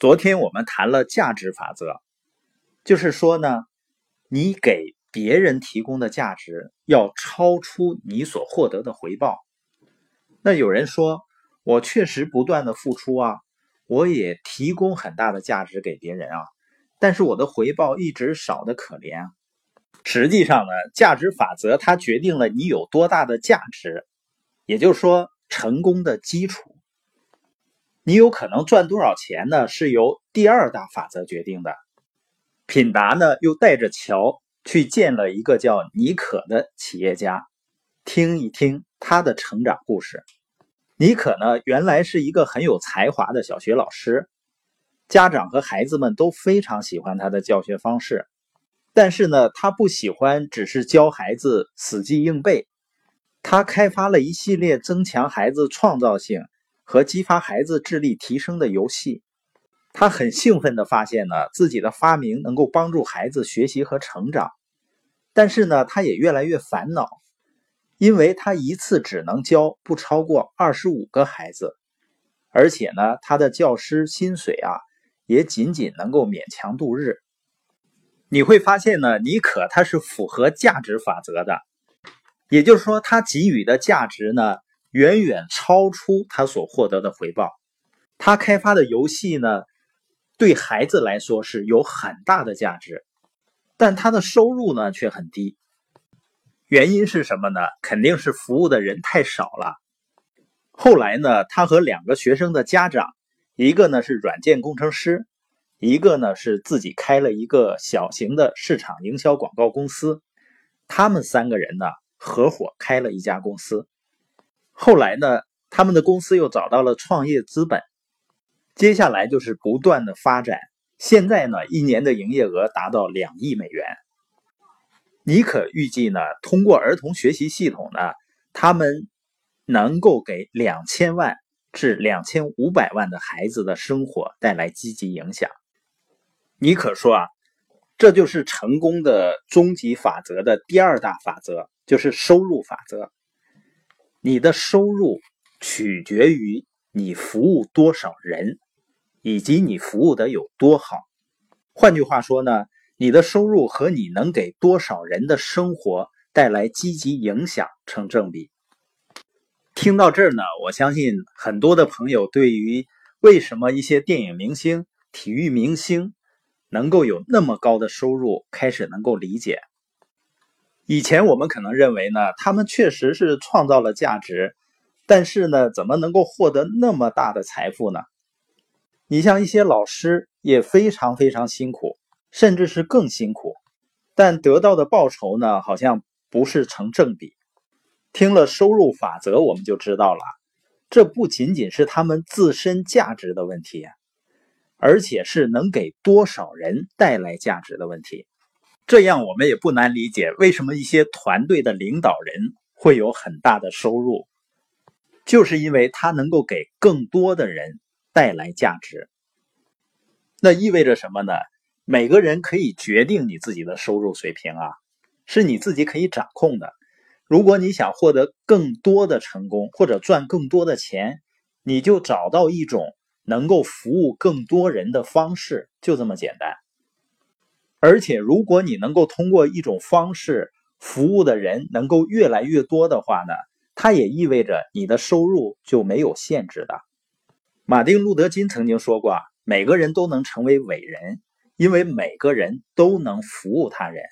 昨天我们谈了价值法则，就是说呢，你给别人提供的价值要超出你所获得的回报。那有人说，我确实不断的付出啊，我也提供很大的价值给别人啊，但是我的回报一直少的可怜。实际上呢，价值法则它决定了你有多大的价值，也就是说，成功的基础。你有可能赚多少钱呢？是由第二大法则决定的。品达呢，又带着乔去见了一个叫尼可的企业家，听一听他的成长故事。尼可呢，原来是一个很有才华的小学老师，家长和孩子们都非常喜欢他的教学方式。但是呢，他不喜欢只是教孩子死记硬背，他开发了一系列增强孩子创造性。和激发孩子智力提升的游戏，他很兴奋地发现呢，自己的发明能够帮助孩子学习和成长。但是呢，他也越来越烦恼，因为他一次只能教不超过二十五个孩子，而且呢，他的教师薪水啊，也仅仅能够勉强度日。你会发现呢，尼可他是符合价值法则的，也就是说，他给予的价值呢。远远超出他所获得的回报。他开发的游戏呢，对孩子来说是有很大的价值，但他的收入呢却很低。原因是什么呢？肯定是服务的人太少了。后来呢，他和两个学生的家长，一个呢是软件工程师，一个呢是自己开了一个小型的市场营销广告公司，他们三个人呢合伙开了一家公司。后来呢，他们的公司又找到了创业资本，接下来就是不断的发展。现在呢，一年的营业额达到两亿美元。尼可预计呢，通过儿童学习系统呢，他们能够给两千万至两千五百万的孩子的生活带来积极影响。尼可说啊，这就是成功的终极法则的第二大法则，就是收入法则。你的收入取决于你服务多少人，以及你服务的有多好。换句话说呢，你的收入和你能给多少人的生活带来积极影响成正比。听到这儿呢，我相信很多的朋友对于为什么一些电影明星、体育明星能够有那么高的收入，开始能够理解。以前我们可能认为呢，他们确实是创造了价值，但是呢，怎么能够获得那么大的财富呢？你像一些老师也非常非常辛苦，甚至是更辛苦，但得到的报酬呢，好像不是成正比。听了收入法则，我们就知道了，这不仅仅是他们自身价值的问题，而且是能给多少人带来价值的问题。这样我们也不难理解，为什么一些团队的领导人会有很大的收入，就是因为他能够给更多的人带来价值。那意味着什么呢？每个人可以决定你自己的收入水平啊，是你自己可以掌控的。如果你想获得更多的成功或者赚更多的钱，你就找到一种能够服务更多人的方式，就这么简单。而且，如果你能够通过一种方式服务的人能够越来越多的话呢，它也意味着你的收入就没有限制的。马丁·路德·金曾经说过：“每个人都能成为伟人，因为每个人都能服务他人。”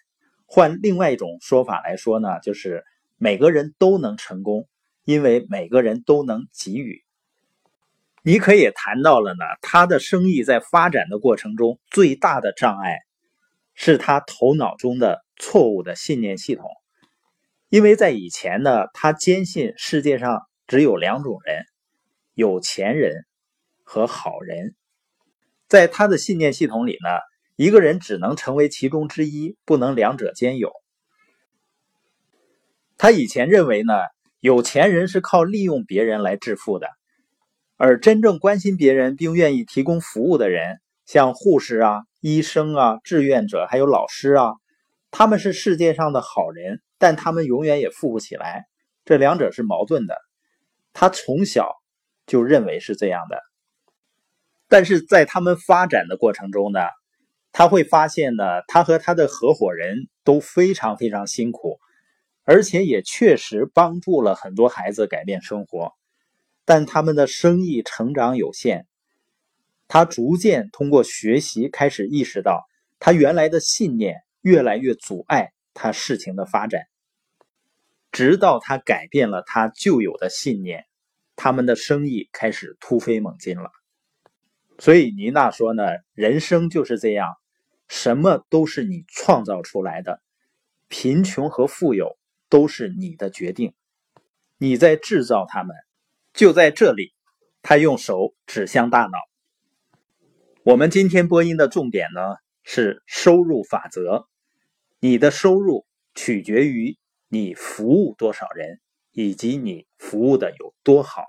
换另外一种说法来说呢，就是每个人都能成功，因为每个人都能给予。尼克也谈到了呢，他的生意在发展的过程中最大的障碍。是他头脑中的错误的信念系统，因为在以前呢，他坚信世界上只有两种人：有钱人和好人。在他的信念系统里呢，一个人只能成为其中之一，不能两者兼有。他以前认为呢，有钱人是靠利用别人来致富的，而真正关心别人并愿意提供服务的人，像护士啊。医生啊，志愿者还有老师啊，他们是世界上的好人，但他们永远也富不起来。这两者是矛盾的。他从小就认为是这样的。但是在他们发展的过程中呢，他会发现呢，他和他的合伙人都非常非常辛苦，而且也确实帮助了很多孩子改变生活，但他们的生意成长有限。他逐渐通过学习开始意识到，他原来的信念越来越阻碍他事情的发展。直到他改变了他旧有的信念，他们的生意开始突飞猛进了。所以妮娜说呢，人生就是这样，什么都是你创造出来的，贫穷和富有都是你的决定，你在制造他们。就在这里，他用手指向大脑。我们今天播音的重点呢是收入法则，你的收入取决于你服务多少人，以及你服务的有多好。